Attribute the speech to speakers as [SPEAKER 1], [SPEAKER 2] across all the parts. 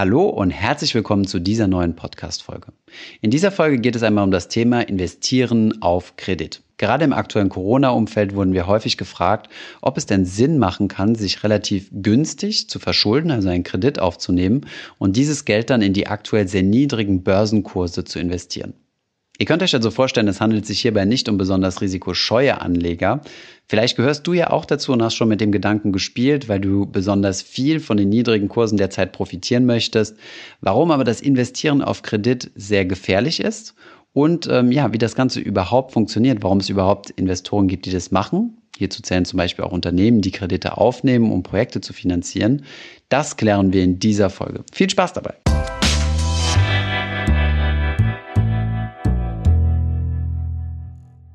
[SPEAKER 1] Hallo und herzlich willkommen zu dieser neuen Podcast-Folge. In dieser Folge geht es einmal um das Thema Investieren auf Kredit. Gerade im aktuellen Corona-Umfeld wurden wir häufig gefragt, ob es denn Sinn machen kann, sich relativ günstig zu verschulden, also einen Kredit aufzunehmen und dieses Geld dann in die aktuell sehr niedrigen Börsenkurse zu investieren. Ihr könnt euch also vorstellen, es handelt sich hierbei nicht um besonders risikoscheue Anleger. Vielleicht gehörst du ja auch dazu und hast schon mit dem Gedanken gespielt, weil du besonders viel von den niedrigen Kursen derzeit profitieren möchtest. Warum aber das Investieren auf Kredit sehr gefährlich ist und ähm, ja, wie das Ganze überhaupt funktioniert, warum es überhaupt Investoren gibt, die das machen. Hierzu zählen zum Beispiel auch Unternehmen, die Kredite aufnehmen, um Projekte zu finanzieren. Das klären wir in dieser Folge. Viel Spaß dabei!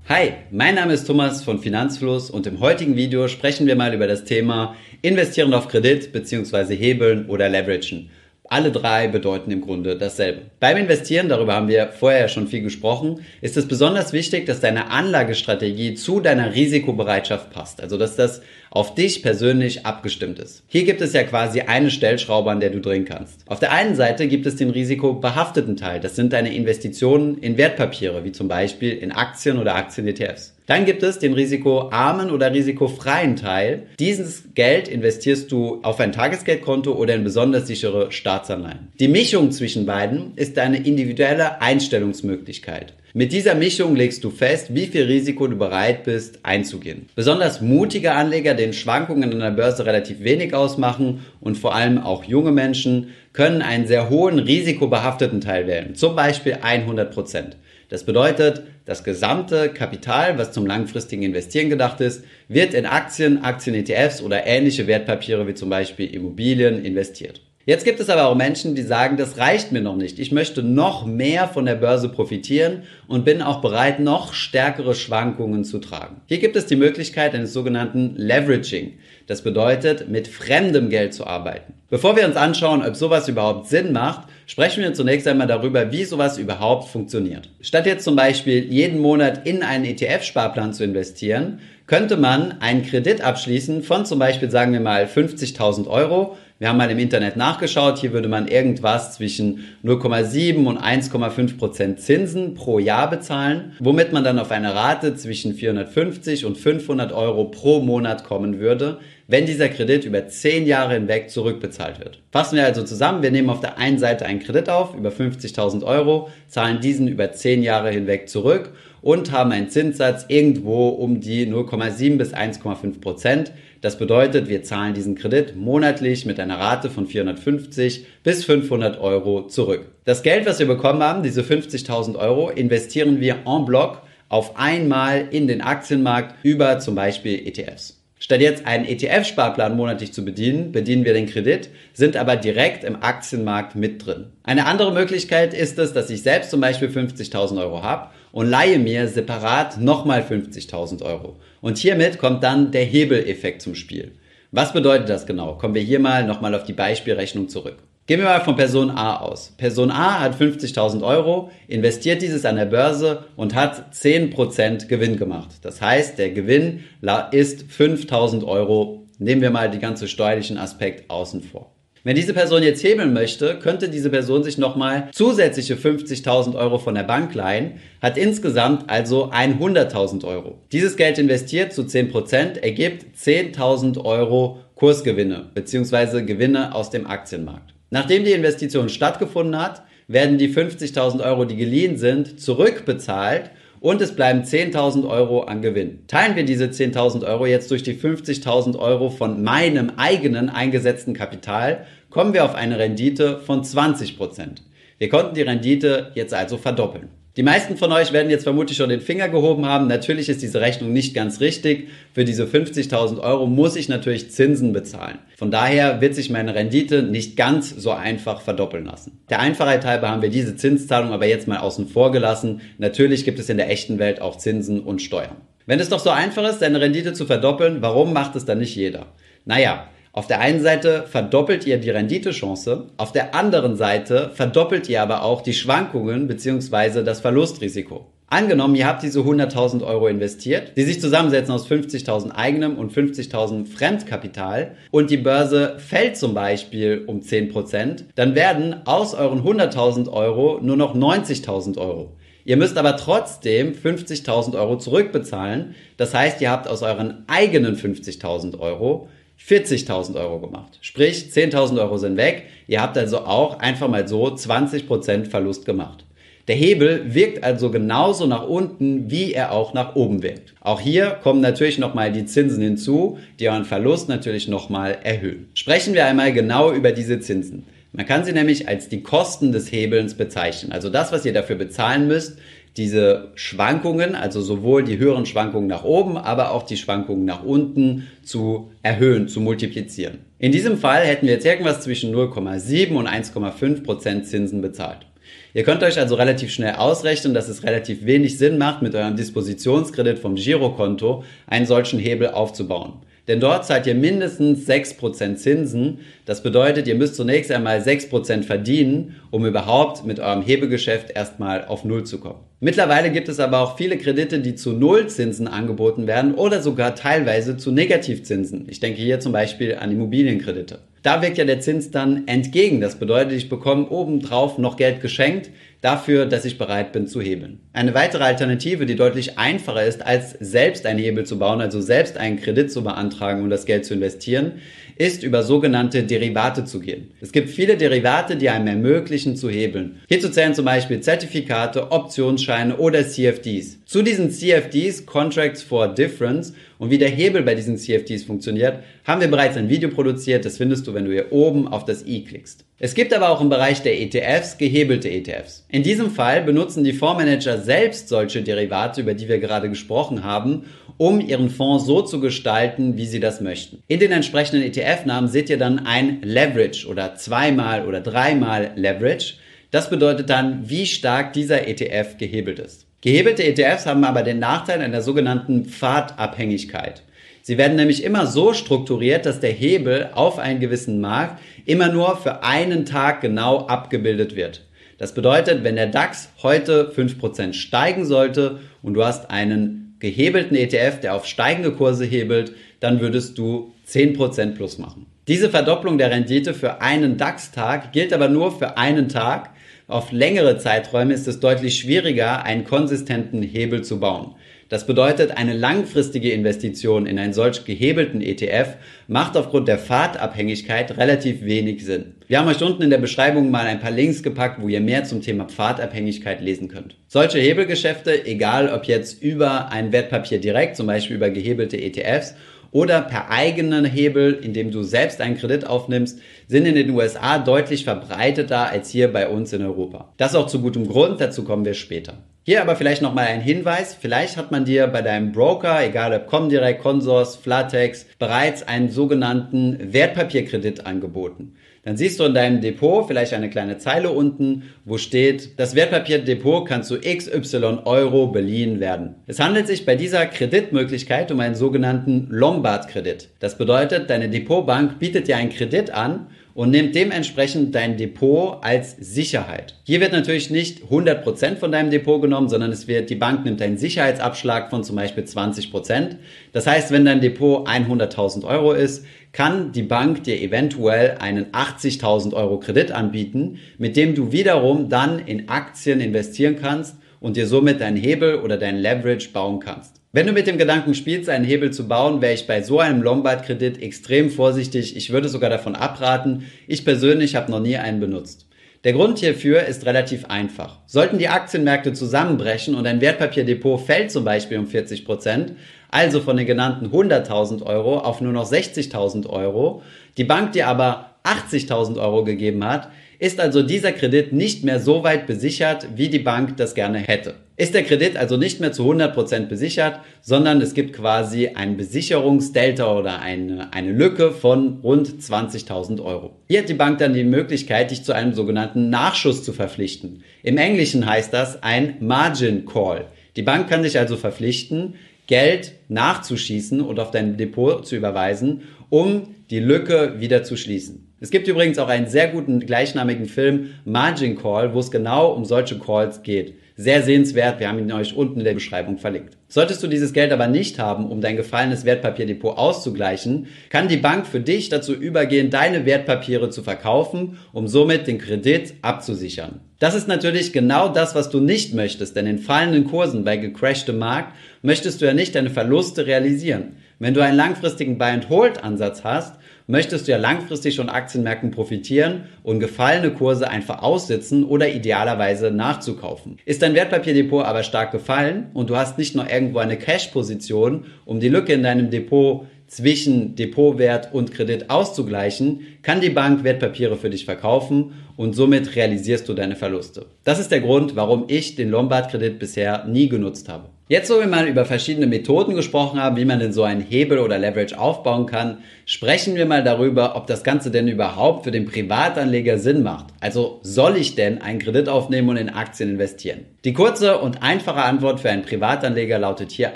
[SPEAKER 1] Hi, mein Name ist Thomas von Finanzfluss und im heutigen Video sprechen wir mal über das Thema Investieren auf Kredit bzw. Hebeln oder Leveragen. Alle drei bedeuten im Grunde dasselbe. Beim Investieren, darüber haben wir vorher schon viel gesprochen, ist es besonders wichtig, dass deine Anlagestrategie zu deiner Risikobereitschaft passt. Also, dass das auf dich persönlich abgestimmt ist. Hier gibt es ja quasi eine Stellschraube, an der du drehen kannst. Auf der einen Seite gibt es den risikobehafteten Teil. Das sind deine Investitionen in Wertpapiere, wie zum Beispiel in Aktien oder Aktien-ETFs. Dann gibt es den risikoarmen oder risikofreien Teil. Dieses Geld investierst du auf ein Tagesgeldkonto oder in besonders sichere Staatsanleihen. Die Mischung zwischen beiden ist eine individuelle Einstellungsmöglichkeit. Mit dieser Mischung legst du fest, wie viel Risiko du bereit bist einzugehen. Besonders mutige Anleger, denen Schwankungen an der Börse relativ wenig ausmachen und vor allem auch junge Menschen, können einen sehr hohen risikobehafteten Teil wählen, zum Beispiel 100 Prozent. Das bedeutet, das gesamte Kapital, was zum langfristigen Investieren gedacht ist, wird in Aktien, Aktien-ETFs oder ähnliche Wertpapiere wie zum Beispiel Immobilien investiert. Jetzt gibt es aber auch Menschen, die sagen, das reicht mir noch nicht. Ich möchte noch mehr von der Börse profitieren und bin auch bereit, noch stärkere Schwankungen zu tragen. Hier gibt es die Möglichkeit eines sogenannten Leveraging. Das bedeutet, mit fremdem Geld zu arbeiten. Bevor wir uns anschauen, ob sowas überhaupt Sinn macht, sprechen wir zunächst einmal darüber, wie sowas überhaupt funktioniert. Statt jetzt zum Beispiel jeden Monat in einen ETF-Sparplan zu investieren, könnte man einen Kredit abschließen von zum Beispiel, sagen wir mal, 50.000 Euro wir haben mal im Internet nachgeschaut, hier würde man irgendwas zwischen 0,7 und 1,5 Prozent Zinsen pro Jahr bezahlen, womit man dann auf eine Rate zwischen 450 und 500 Euro pro Monat kommen würde, wenn dieser Kredit über 10 Jahre hinweg zurückbezahlt wird. Fassen wir also zusammen, wir nehmen auf der einen Seite einen Kredit auf, über 50.000 Euro, zahlen diesen über 10 Jahre hinweg zurück und haben einen Zinssatz irgendwo um die 0,7 bis 1,5 Prozent. Das bedeutet, wir zahlen diesen Kredit monatlich mit einer Rate von 450 bis 500 Euro zurück. Das Geld, was wir bekommen haben, diese 50.000 Euro, investieren wir en bloc auf einmal in den Aktienmarkt über zum Beispiel ETFs. Statt jetzt einen ETF-Sparplan monatlich zu bedienen, bedienen wir den Kredit, sind aber direkt im Aktienmarkt mit drin. Eine andere Möglichkeit ist es, dass ich selbst zum Beispiel 50.000 Euro habe und leihe mir separat nochmal 50.000 Euro. Und hiermit kommt dann der Hebeleffekt zum Spiel. Was bedeutet das genau? Kommen wir hier mal nochmal auf die Beispielrechnung zurück. Gehen wir mal von Person A aus. Person A hat 50.000 Euro, investiert dieses an der Börse und hat 10% Gewinn gemacht. Das heißt, der Gewinn ist 5.000 Euro. Nehmen wir mal die ganze steuerlichen Aspekt außen vor. Wenn diese Person jetzt hebeln möchte, könnte diese Person sich nochmal zusätzliche 50.000 Euro von der Bank leihen, hat insgesamt also 100.000 Euro. Dieses Geld investiert zu 10% ergibt 10.000 Euro Kursgewinne bzw. Gewinne aus dem Aktienmarkt. Nachdem die Investition stattgefunden hat, werden die 50.000 Euro, die geliehen sind, zurückbezahlt und es bleiben 10.000 Euro an Gewinn. Teilen wir diese 10.000 Euro jetzt durch die 50.000 Euro von meinem eigenen eingesetzten Kapital, kommen wir auf eine Rendite von 20%. Wir konnten die Rendite jetzt also verdoppeln. Die meisten von euch werden jetzt vermutlich schon den Finger gehoben haben. Natürlich ist diese Rechnung nicht ganz richtig. Für diese 50.000 Euro muss ich natürlich Zinsen bezahlen. Von daher wird sich meine Rendite nicht ganz so einfach verdoppeln lassen. Der Einfachheit halber haben wir diese Zinszahlung aber jetzt mal außen vor gelassen. Natürlich gibt es in der echten Welt auch Zinsen und Steuern. Wenn es doch so einfach ist, seine Rendite zu verdoppeln, warum macht es dann nicht jeder? Naja, auf der einen Seite verdoppelt ihr die Renditechance, auf der anderen Seite verdoppelt ihr aber auch die Schwankungen bzw. das Verlustrisiko. Angenommen, ihr habt diese 100.000 Euro investiert, die sich zusammensetzen aus 50.000 eigenem und 50.000 Fremdkapital und die Börse fällt zum Beispiel um 10%, dann werden aus euren 100.000 Euro nur noch 90.000 Euro. Ihr müsst aber trotzdem 50.000 Euro zurückbezahlen. Das heißt, ihr habt aus euren eigenen 50.000 Euro 40.000 Euro gemacht. Sprich, 10.000 Euro sind weg. Ihr habt also auch einfach mal so 20% Verlust gemacht. Der Hebel wirkt also genauso nach unten, wie er auch nach oben wirkt. Auch hier kommen natürlich nochmal die Zinsen hinzu, die euren Verlust natürlich nochmal erhöhen. Sprechen wir einmal genau über diese Zinsen. Man kann sie nämlich als die Kosten des Hebelns bezeichnen. Also das, was ihr dafür bezahlen müsst, diese Schwankungen, also sowohl die höheren Schwankungen nach oben, aber auch die Schwankungen nach unten zu erhöhen, zu multiplizieren. In diesem Fall hätten wir jetzt irgendwas zwischen 0,7 und 1,5 Prozent Zinsen bezahlt. Ihr könnt euch also relativ schnell ausrechnen, dass es relativ wenig Sinn macht, mit eurem Dispositionskredit vom Girokonto einen solchen Hebel aufzubauen. Denn dort zahlt ihr mindestens 6% Zinsen. Das bedeutet, ihr müsst zunächst einmal 6% verdienen, um überhaupt mit eurem Hebegeschäft erstmal auf Null zu kommen. Mittlerweile gibt es aber auch viele Kredite, die zu Nullzinsen angeboten werden oder sogar teilweise zu Negativzinsen. Ich denke hier zum Beispiel an Immobilienkredite. Da wirkt ja der Zins dann entgegen. Das bedeutet, ich bekomme obendrauf noch Geld geschenkt dafür, dass ich bereit bin zu hebeln. Eine weitere Alternative, die deutlich einfacher ist, als selbst einen Hebel zu bauen, also selbst einen Kredit zu beantragen und das Geld zu investieren, ist über sogenannte Derivate zu gehen. Es gibt viele Derivate, die einem ermöglichen zu hebeln. Hierzu zählen zum Beispiel Zertifikate, Optionsscheine oder CFDs. Zu diesen CFDs, Contracts for Difference, und wie der Hebel bei diesen CFDs funktioniert, haben wir bereits ein Video produziert. Das findest du, wenn du hier oben auf das i klickst. Es gibt aber auch im Bereich der ETFs gehebelte ETFs. In diesem Fall benutzen die Fondsmanager selbst solche Derivate, über die wir gerade gesprochen haben, um ihren Fonds so zu gestalten, wie sie das möchten. In den entsprechenden ETF-Namen seht ihr dann ein Leverage oder zweimal oder dreimal Leverage. Das bedeutet dann, wie stark dieser ETF gehebelt ist. Gehebelte ETFs haben aber den Nachteil einer sogenannten Pfadabhängigkeit. Sie werden nämlich immer so strukturiert, dass der Hebel auf einen gewissen Markt immer nur für einen Tag genau abgebildet wird. Das bedeutet, wenn der DAX heute 5% steigen sollte und du hast einen gehebelten ETF, der auf steigende Kurse hebelt, dann würdest du 10% plus machen. Diese Verdopplung der Rendite für einen DAX-Tag gilt aber nur für einen Tag. Auf längere Zeiträume ist es deutlich schwieriger, einen konsistenten Hebel zu bauen. Das bedeutet, eine langfristige Investition in einen solch gehebelten ETF macht aufgrund der Fahrtabhängigkeit relativ wenig Sinn. Wir haben euch unten in der Beschreibung mal ein paar Links gepackt, wo ihr mehr zum Thema Pfadabhängigkeit lesen könnt. Solche Hebelgeschäfte, egal ob jetzt über ein Wertpapier direkt, zum Beispiel über gehebelte ETFs, oder per eigenen Hebel, indem du selbst einen Kredit aufnimmst, sind in den USA deutlich verbreiteter als hier bei uns in Europa. Das auch zu gutem Grund, dazu kommen wir später. Hier aber vielleicht nochmal ein Hinweis. Vielleicht hat man dir bei deinem Broker, egal ob Comdirect, Consors, Flatex, bereits einen sogenannten Wertpapierkredit angeboten. Dann siehst du in deinem Depot vielleicht eine kleine Zeile unten, wo steht, das Wertpapierdepot kann zu XY Euro beliehen werden. Es handelt sich bei dieser Kreditmöglichkeit um einen sogenannten Lombard-Kredit. Das bedeutet, deine Depotbank bietet dir einen Kredit an und nimmt dementsprechend dein Depot als Sicherheit. Hier wird natürlich nicht 100% von deinem Depot genommen, sondern es wird, die Bank nimmt einen Sicherheitsabschlag von zum Beispiel 20%. Das heißt, wenn dein Depot 100.000 Euro ist, kann die Bank dir eventuell einen 80.000 Euro Kredit anbieten, mit dem du wiederum dann in Aktien investieren kannst und dir somit deinen Hebel oder dein Leverage bauen kannst. Wenn du mit dem Gedanken spielst, einen Hebel zu bauen, wäre ich bei so einem Lombard-Kredit extrem vorsichtig. Ich würde sogar davon abraten. Ich persönlich habe noch nie einen benutzt. Der Grund hierfür ist relativ einfach. Sollten die Aktienmärkte zusammenbrechen und ein Wertpapierdepot fällt zum Beispiel um 40 Prozent, also von den genannten 100.000 Euro auf nur noch 60.000 Euro, die Bank dir aber 80.000 Euro gegeben hat, ist also dieser Kredit nicht mehr so weit besichert, wie die Bank das gerne hätte. Ist der Kredit also nicht mehr zu 100% besichert, sondern es gibt quasi ein Besicherungsdelta oder eine, eine Lücke von rund 20.000 Euro. Hier hat die Bank dann die Möglichkeit, dich zu einem sogenannten Nachschuss zu verpflichten. Im Englischen heißt das ein Margin Call. Die Bank kann dich also verpflichten, Geld nachzuschießen und auf dein Depot zu überweisen, um die Lücke wieder zu schließen. Es gibt übrigens auch einen sehr guten gleichnamigen Film Margin Call, wo es genau um solche Calls geht. Sehr sehenswert, wir haben ihn euch unten in der Beschreibung verlinkt. Solltest du dieses Geld aber nicht haben, um dein gefallenes Wertpapierdepot auszugleichen, kann die Bank für dich dazu übergehen, deine Wertpapiere zu verkaufen, um somit den Kredit abzusichern. Das ist natürlich genau das, was du nicht möchtest, denn in fallenden Kursen bei gecrashtem Markt möchtest du ja nicht deine Verluste realisieren. Wenn du einen langfristigen Buy-and-Hold-Ansatz hast, möchtest du ja langfristig von Aktienmärkten profitieren und gefallene Kurse einfach aussitzen oder idealerweise nachzukaufen. Ist dein Wertpapierdepot aber stark gefallen und du hast nicht nur irgendwo eine Cash-Position, um die Lücke in deinem Depot zwischen Depotwert und Kredit auszugleichen, kann die Bank Wertpapiere für dich verkaufen und somit realisierst du deine Verluste. Das ist der Grund, warum ich den Lombard-Kredit bisher nie genutzt habe. Jetzt, wo wir mal über verschiedene Methoden gesprochen haben, wie man denn so einen Hebel oder Leverage aufbauen kann, sprechen wir mal darüber, ob das Ganze denn überhaupt für den Privatanleger Sinn macht. Also soll ich denn einen Kredit aufnehmen und in Aktien investieren? Die kurze und einfache Antwort für einen Privatanleger lautet hier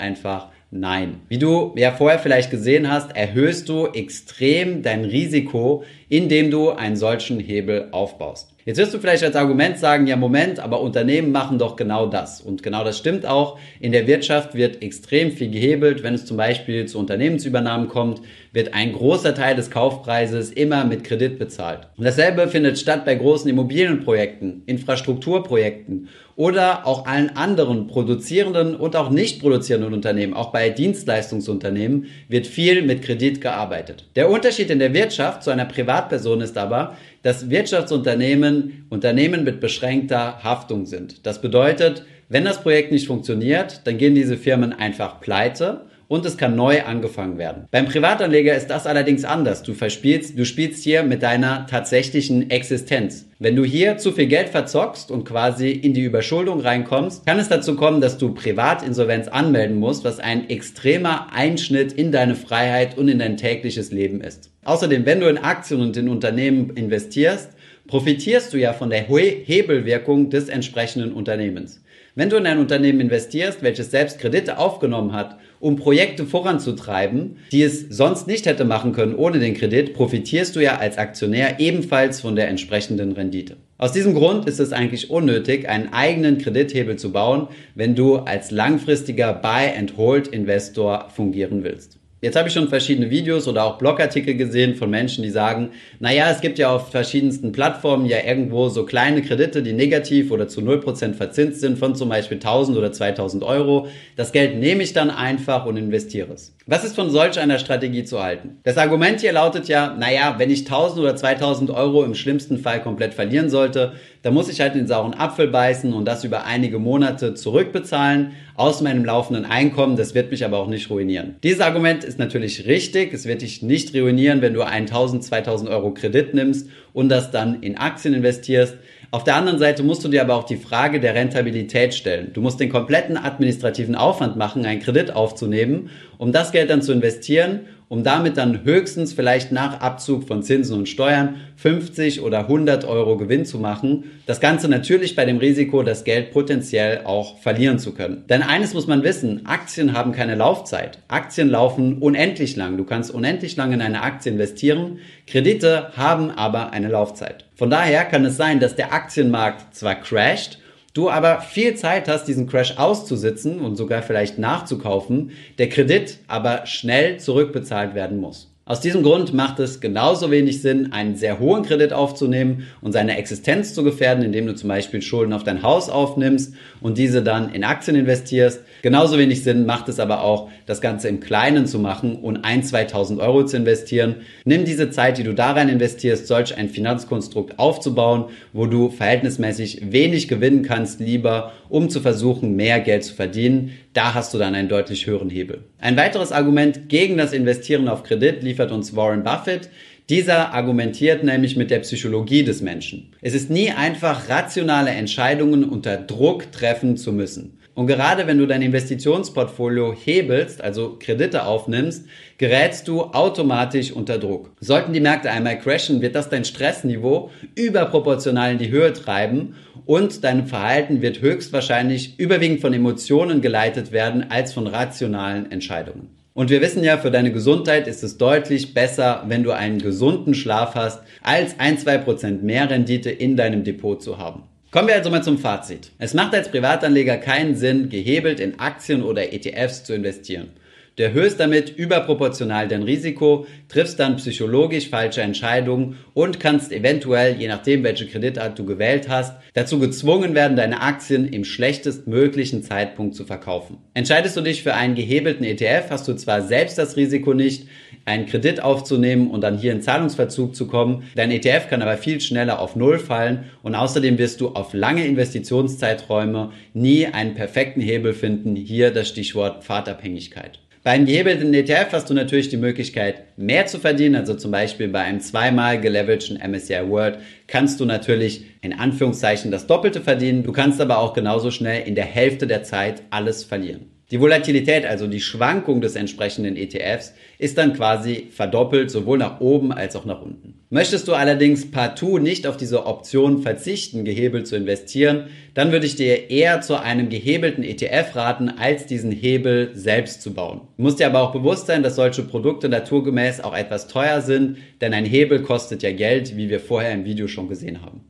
[SPEAKER 1] einfach Nein. Wie du ja vorher vielleicht gesehen hast, erhöhst du extrem dein Risiko, indem du einen solchen Hebel aufbaust. Jetzt wirst du vielleicht als Argument sagen, ja Moment, aber Unternehmen machen doch genau das. Und genau das stimmt auch. In der Wirtschaft wird extrem viel gehebelt. Wenn es zum Beispiel zu Unternehmensübernahmen kommt, wird ein großer Teil des Kaufpreises immer mit Kredit bezahlt. Und dasselbe findet statt bei großen Immobilienprojekten, Infrastrukturprojekten oder auch allen anderen produzierenden und auch nicht produzierenden Unternehmen. Auch bei Dienstleistungsunternehmen wird viel mit Kredit gearbeitet. Der Unterschied in der Wirtschaft zu einer Privatperson ist aber, dass Wirtschaftsunternehmen Unternehmen mit beschränkter Haftung sind. Das bedeutet, wenn das Projekt nicht funktioniert, dann gehen diese Firmen einfach pleite und es kann neu angefangen werden. Beim Privatanleger ist das allerdings anders. Du verspielst, du spielst hier mit deiner tatsächlichen Existenz. Wenn du hier zu viel Geld verzockst und quasi in die Überschuldung reinkommst, kann es dazu kommen, dass du Privatinsolvenz anmelden musst, was ein extremer Einschnitt in deine Freiheit und in dein tägliches Leben ist. Außerdem, wenn du in Aktien und in Unternehmen investierst, profitierst du ja von der Hebelwirkung des entsprechenden Unternehmens. Wenn du in ein Unternehmen investierst, welches selbst Kredite aufgenommen hat, um Projekte voranzutreiben, die es sonst nicht hätte machen können ohne den Kredit, profitierst du ja als Aktionär ebenfalls von der entsprechenden Rendite. Aus diesem Grund ist es eigentlich unnötig, einen eigenen Kredithebel zu bauen, wenn du als langfristiger Buy-and-Hold-Investor fungieren willst. Jetzt habe ich schon verschiedene Videos oder auch Blogartikel gesehen von Menschen, die sagen, naja, es gibt ja auf verschiedensten Plattformen ja irgendwo so kleine Kredite, die negativ oder zu 0% verzinst sind von zum Beispiel 1000 oder 2000 Euro. Das Geld nehme ich dann einfach und investiere es. Was ist von solch einer Strategie zu halten? Das Argument hier lautet ja, naja, wenn ich 1000 oder 2000 Euro im schlimmsten Fall komplett verlieren sollte, dann muss ich halt den sauren Apfel beißen und das über einige Monate zurückbezahlen aus meinem laufenden Einkommen. Das wird mich aber auch nicht ruinieren. Dieses Argument ist natürlich richtig. Es wird dich nicht ruinieren, wenn du 1000, 2000 Euro Kredit nimmst und das dann in Aktien investierst. Auf der anderen Seite musst du dir aber auch die Frage der Rentabilität stellen. Du musst den kompletten administrativen Aufwand machen, einen Kredit aufzunehmen, um das Geld dann zu investieren um damit dann höchstens vielleicht nach Abzug von Zinsen und Steuern 50 oder 100 Euro Gewinn zu machen. Das Ganze natürlich bei dem Risiko, das Geld potenziell auch verlieren zu können. Denn eines muss man wissen, Aktien haben keine Laufzeit. Aktien laufen unendlich lang. Du kannst unendlich lang in eine Aktie investieren. Kredite haben aber eine Laufzeit. Von daher kann es sein, dass der Aktienmarkt zwar crasht, du aber viel Zeit hast, diesen Crash auszusitzen und sogar vielleicht nachzukaufen, der Kredit aber schnell zurückbezahlt werden muss. Aus diesem Grund macht es genauso wenig Sinn, einen sehr hohen Kredit aufzunehmen und seine Existenz zu gefährden, indem du zum Beispiel Schulden auf dein Haus aufnimmst und diese dann in Aktien investierst. Genauso wenig Sinn macht es aber auch, das Ganze im Kleinen zu machen und ein, 2000 Euro zu investieren. Nimm diese Zeit, die du da rein investierst, solch ein Finanzkonstrukt aufzubauen, wo du verhältnismäßig wenig gewinnen kannst, lieber, um zu versuchen, mehr Geld zu verdienen. Da hast du dann einen deutlich höheren Hebel. Ein weiteres Argument gegen das Investieren auf Kredit liefert uns Warren Buffett. Dieser argumentiert nämlich mit der Psychologie des Menschen. Es ist nie einfach, rationale Entscheidungen unter Druck treffen zu müssen. Und gerade wenn du dein Investitionsportfolio hebelst, also Kredite aufnimmst, gerätst du automatisch unter Druck. Sollten die Märkte einmal crashen, wird das dein Stressniveau überproportional in die Höhe treiben und dein Verhalten wird höchstwahrscheinlich überwiegend von Emotionen geleitet werden als von rationalen Entscheidungen. Und wir wissen ja, für deine Gesundheit ist es deutlich besser, wenn du einen gesunden Schlaf hast, als ein, zwei Prozent mehr Rendite in deinem Depot zu haben. Kommen wir also mal zum Fazit. Es macht als Privatanleger keinen Sinn, gehebelt in Aktien oder ETFs zu investieren. Du erhöhst damit überproportional dein Risiko, triffst dann psychologisch falsche Entscheidungen und kannst eventuell, je nachdem welche Kreditart du gewählt hast, dazu gezwungen werden, deine Aktien im schlechtestmöglichen Zeitpunkt zu verkaufen. Entscheidest du dich für einen gehebelten ETF, hast du zwar selbst das Risiko nicht, einen Kredit aufzunehmen und dann hier in Zahlungsverzug zu kommen. Dein ETF kann aber viel schneller auf Null fallen und außerdem wirst du auf lange Investitionszeiträume nie einen perfekten Hebel finden. Hier das Stichwort Pfadabhängigkeit. Bei einem gehebelten ETF hast du natürlich die Möglichkeit, mehr zu verdienen. Also zum Beispiel bei einem zweimal geleveragten MSCI World kannst du natürlich in Anführungszeichen das Doppelte verdienen. Du kannst aber auch genauso schnell in der Hälfte der Zeit alles verlieren. Die Volatilität, also die Schwankung des entsprechenden ETFs, ist dann quasi verdoppelt, sowohl nach oben als auch nach unten. Möchtest du allerdings partout nicht auf diese Option verzichten, gehebelt zu investieren, dann würde ich dir eher zu einem gehebelten ETF raten, als diesen Hebel selbst zu bauen. Du musst dir aber auch bewusst sein, dass solche Produkte naturgemäß auch etwas teuer sind, denn ein Hebel kostet ja Geld, wie wir vorher im Video schon gesehen haben.